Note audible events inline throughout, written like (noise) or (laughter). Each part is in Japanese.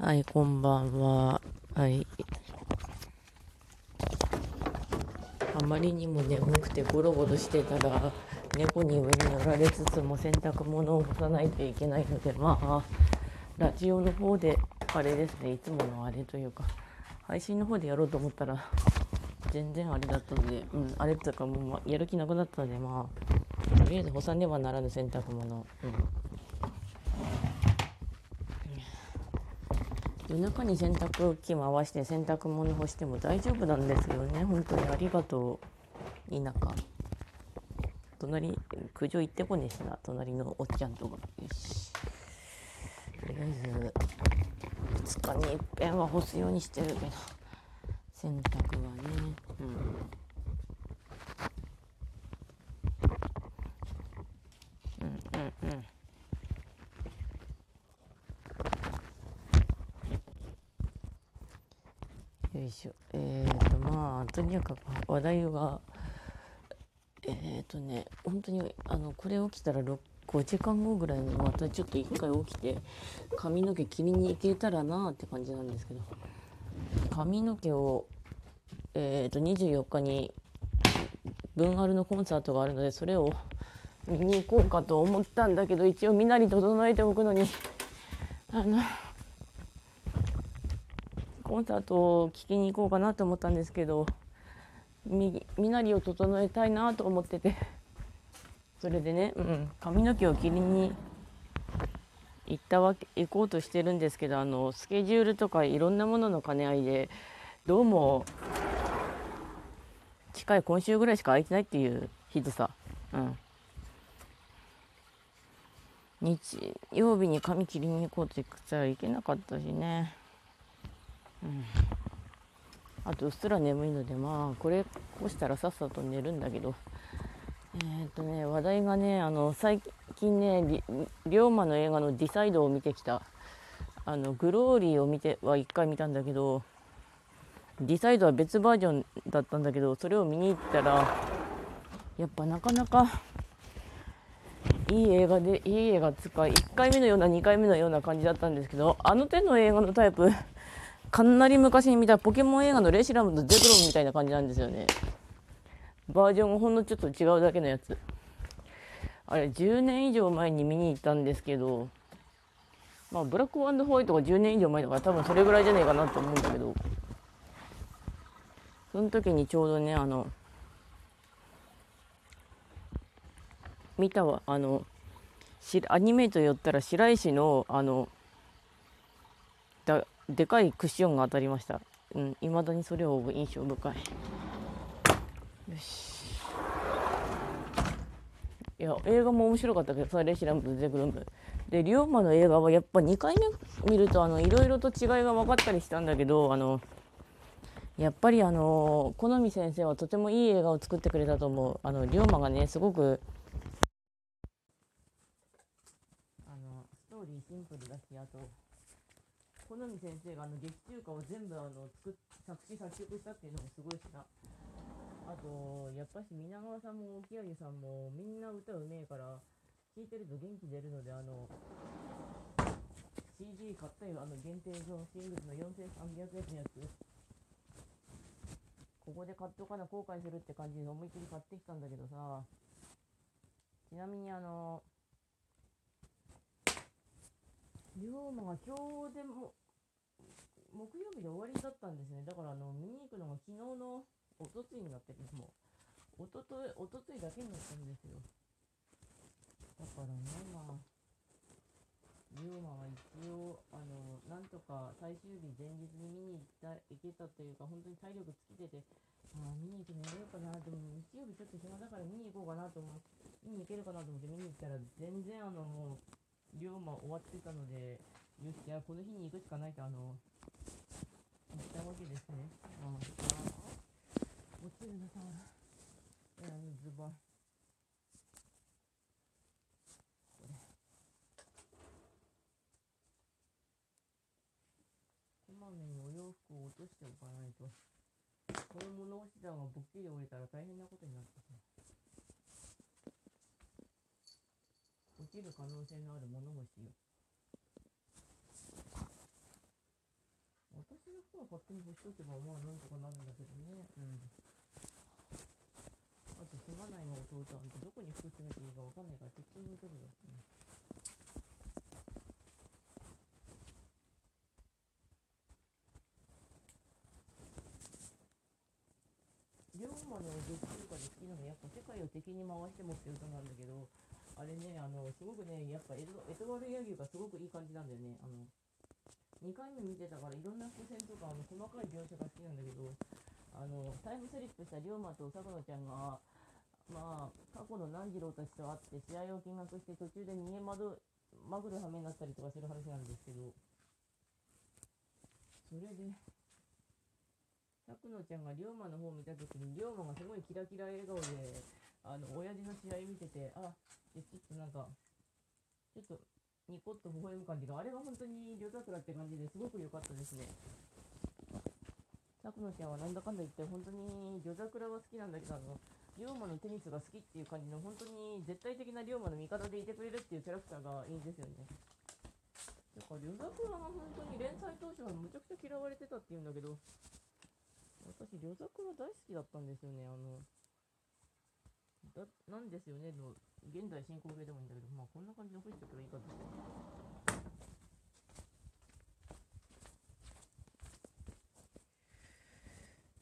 はい、こんばんは。はい。あまりにも眠くてゴロゴロしてたら、猫に上に乗られつつも洗濯物を干さないといけないので、まあ、ラジオの方で、あれですね、いつものあれというか、配信の方でやろうと思ったら、全然あれだったので、うん、あれとかもうやる気なくなったので、まあ、とりあえず干さねばならぬ洗濯物。うん夜中に洗濯機回して洗濯物干しても大丈夫なんですよね。本当にありがとう。田舎。隣苦情行ってこねえしな。隣のおっちゃんとか。よし。とりあえず2日にいっぺんは干すようにしてるけど。洗濯はねうんよいしょえっ、ー、とまあとにかく話題がえっ、ー、とね本当にあのこれ起きたら5時間後ぐらいにまたちょっと一回起きて髪の毛切りに行けたらなって感じなんですけど髪の毛をえっ、ー、と24日に文アルのコンサートがあるのでそれを見に行こうかと思ったんだけど一応身なり整えておくのにあのコンサートを聴きに行こうかなと思ったんですけど身なりを整えたいなと思ってて (laughs) それでね、うん、髪の毛を切りに行ったわけ行こうとしてるんですけどあのスケジュールとかいろんなものの兼ね合いでどうも近い今週ぐらいしか空いてないっていうひどさ。うん日曜日に髪切りに行こうと言ったらいけなかったしね。うん、あとうっすら眠いのでまあこれこしたらさっさと寝るんだけど。えっ、とね話題がねあの最近ね龍馬の映画の「ディサイド」を見てきた。あのグローリーを見ては1回見たんだけどディサイドは別バージョンだったんだけどそれを見に行ったらやっぱなかなかいい映画でいい映画つか1回目のような2回目のような感じだったんですけどあの手の映画のタイプかなり昔に見たポケモン映画のレシラムとゼクロンみたいな感じなんですよね。バージョンがほんのちょっと違うだけのやつ。あれ、10年以上前に見に行ったんですけど、まあ、ブラックホワイトが10年以上前だから多分それぐらいじゃねえかなと思うんだけど、その時にちょうどね、あの、見たわ、あの、アニメート寄ったら白石の、あの、だでかいクッションが当たりました。うん未だにそれを印象深い。よし。いや映画も面白かったけどさレシラムとゼクロムで龍馬の映画はやっぱ2回目見るとあのいろいろと違いが分かったりしたんだけどあのやっぱりあの好み先生はとてもいい映画を作ってくれたと思う。あの龍馬がねすごくあのストーリーシンプルだしあと好み先生があの劇中歌を全部あの作作詞作曲したっていうのもすごいしな。あとやっぱし皆川さんも沖上さんもみんな歌うめえから聴いてると元気出るのであの CD 買ったよあの限定のシングルの4300円のやつ。ここで買っとかな後悔するって感じで思いっきり買ってきたんだけどさ。ちなみにあの龍馬が今日でも木曜日で終わりだったんですね。だからあの見に行くのが昨日のおとついになってるもうおとといおとついだけになったんですよ。だからねまあ龍馬は一応あのなんとか最終日前日に見に行った行けたというか本当に体力尽きててまあ見に行くのやろうかな。でも日曜日ちょっと暇だから見に行こうかなと思う見に行けるかなと思って見に行ったら全然あのもう龍馬終わってたので、よし、じゃあこの日に行くしかないと、あの、言ったわけですね。ああ、落ちるなさ、えー、ズボン。これ。こまめにお洋服を落としておかないと、この物干し段がぼっきり折れたら大変なことになってしまう。きる可能性のある物干しよは勝手に干しとけばまあなんとかなるんだけどね。うん。あとすまないの弟はどこに服詰めていいかわかんないから適当に置いとくよ、うん。龍馬の劇中歌で好きなのはやっぱ世界を敵に回してもっていう歌なんだけどあれねあのすごくねやっぱエドエトワル・ヤギがすごくいい感じなんだよね。あの2回目見てたからいろんな伏線とかあの細かい描写が好きなんだけどあのタイムスリップした龍馬と佐久野ちゃんがまあ過去の南次郎たちと会って試合を見学して途中で逃げ惑まぐる羽目になったりとかする話なんですけど。それで佐久野ちゃんが龍馬の方を見た時に龍馬がすごいキラキラ笑顔であの親父の試合見ててあちょっとなんかちょっとニコッと微笑む感じがあれが本当に夜桜って感じですごく良かったですね。佐久野ちゃんはなんだかんだ言って本当に夜桜は好きなんだけどあの龍馬のテニスが好きっていう感じの本当に絶対的な龍馬の味方でいてくれるっていうキャラクターがいいんですよね。だから夜桜が本当に連載当初はむちゃくちゃ嫌われてたって言うんだけど私夜桜大好きだったんですよねあのなんですよね？の現在進行形でもいいんだけどまあこんな感じで吹いておけばいいかと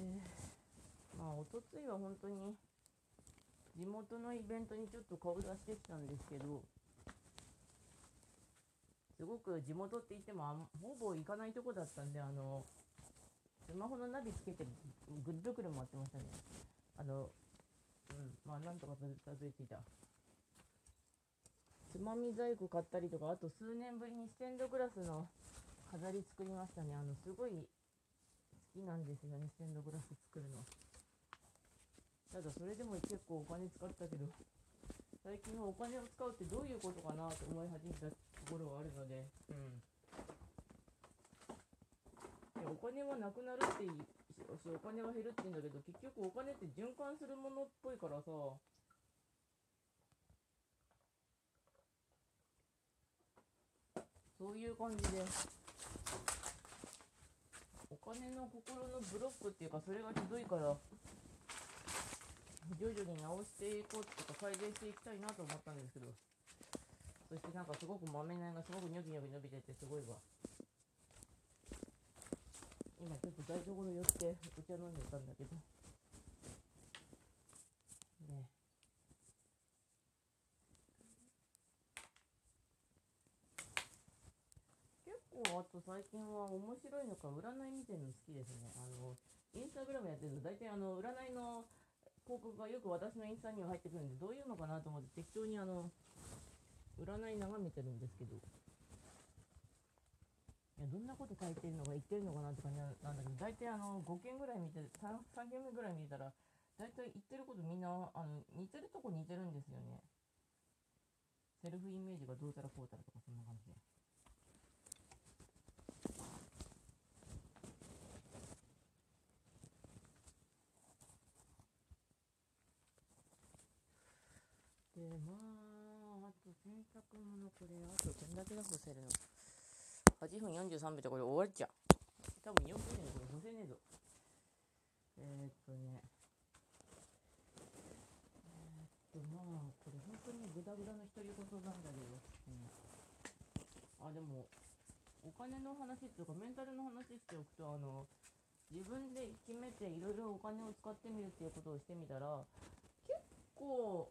でまあおとついは本当に地元のイベントにちょっと顔出してきたんですけどすごく地元って言ってもあほぼ行かないとこだったんであのスマホのナビつけてぐるぐる回ってましたね。あのうん。まあなんとかたどり着いた。つまみ細工買ったりとかあと数年ぶりにステンドグラスの飾り作りましたね。あのすごい好きなんですよねステンドグラス作るの。ただそれでも結構お金使ったけど最近はお金を使うってどういうことかなと思い始めたところはあるので。うん。いやお金はなくなるっていいしお金は減るって言うんだけど結局お金って循環するものっぽいからさ。そういう感じで。お金の心のブロックっていうかそれがひどいから徐々に直していこうとか改善していきたいなと思ったんですけど。そしてなんかすごく豆苗がすごくニョキニョキ伸びててすごいわ。今ちょっと台所寄ってお茶飲んでたんだけど。ね結構あと最近は面白いのか占い見てるの好きですね。あのインスタグラムやってると大体あの占いの広告がよく私のインスタには入ってくるんでどういうのかなと思って適当にあの占い眺めてるんですけど。どんなこと書いてるのか言ってるのかなって感じなんだけど大体あの5件ぐらい見て 3, 3件目ぐらい見たら大体言ってることみんなあの似てるとこ似てるんですよね。セルフイメージがどうたらこうたらとかそんな感じで。でまああと洗濯物これあとどんだけ干せるの。8分43秒でこれ終わっちゃう。多分4分でこれ干せねえぞ。えー、っとね。えー、っとまあこれ本当にグダグダの独り言なんだけど、うん、あでもお金の話っていうかメンタルの話しておくとあの自分で決めていろいろお金を使ってみるっていうことをしてみたら結構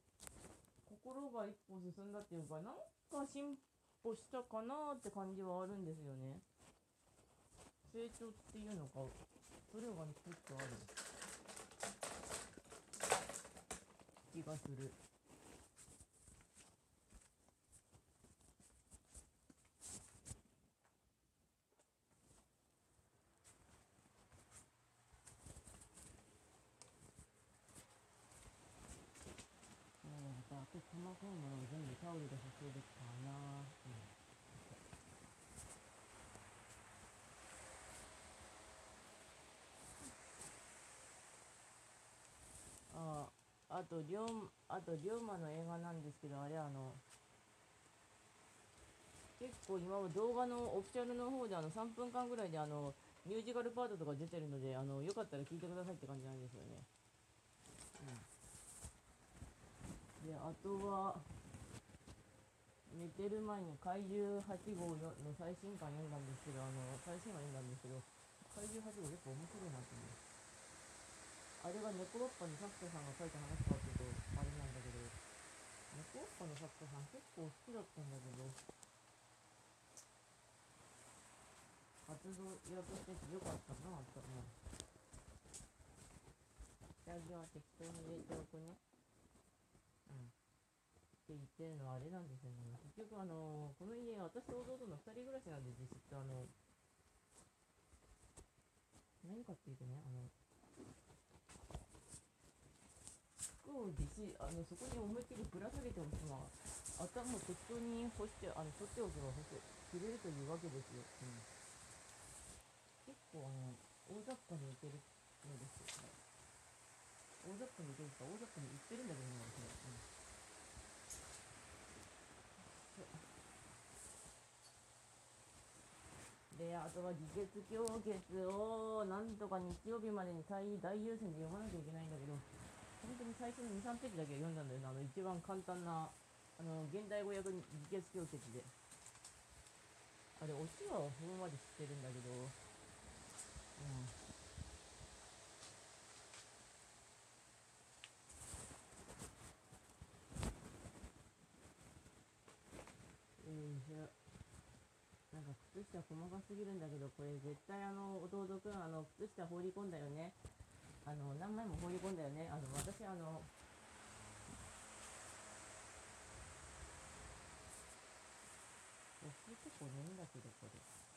心が一歩進んだっていうかなんか進歩したかなって感じはあるんですよね。成長っていうのかそれがちょっとある気がするえー、あと細かいものを全部タオルで補修できたらな、うんああと龍あと龍馬の映画なんですけどあれあの結構今は動画のオフィシャルの方であの3分間ぐらいであのミュージカルパートとか出てるのであのよかったら聞いてくださいって感じなんですよね、うん、であとは寝てる前に怪獣8号の最新刊読んだんですけどあの最新話読んだんですけど怪獣8号結構面白いなと思う。あれが猫バッパに作者さんが書いた話かっていうとあれなんだけど猫バッパの作者さん結構好きだったんだけど活動やとしててよかったなと思う下着は適当に入れておくね。うん。って言ってるのはあれなんですよね。結局あのこの家私と弟の2人暮らしなんで実質あの何かっていうとねあの服を実施あのそこに思いっきりぶら下げておくのは頭を適当に干してあの取っておけば干せ着れるというわけですよ、うん、結構あの大雑把にいけるのですよね大雑把にいけるか大雑把に売ってるんだけどね、うんで、あとは議決教決をなんとか日曜日までに最大優先で読まなきゃいけないんだけど、本当に最初の2、3ページだけ読んだんだよな、あの一番簡単な、あの現代語訳議決教決で。あれ、オチはそこまで知ってるんだけど、うん。うんしょなんか靴下細かすぎるんだけどこれ絶対あの弟くんあの靴下放り込んだよねあの何枚も放り込んだよね。あの私あのお結構ねえんだけどこれ。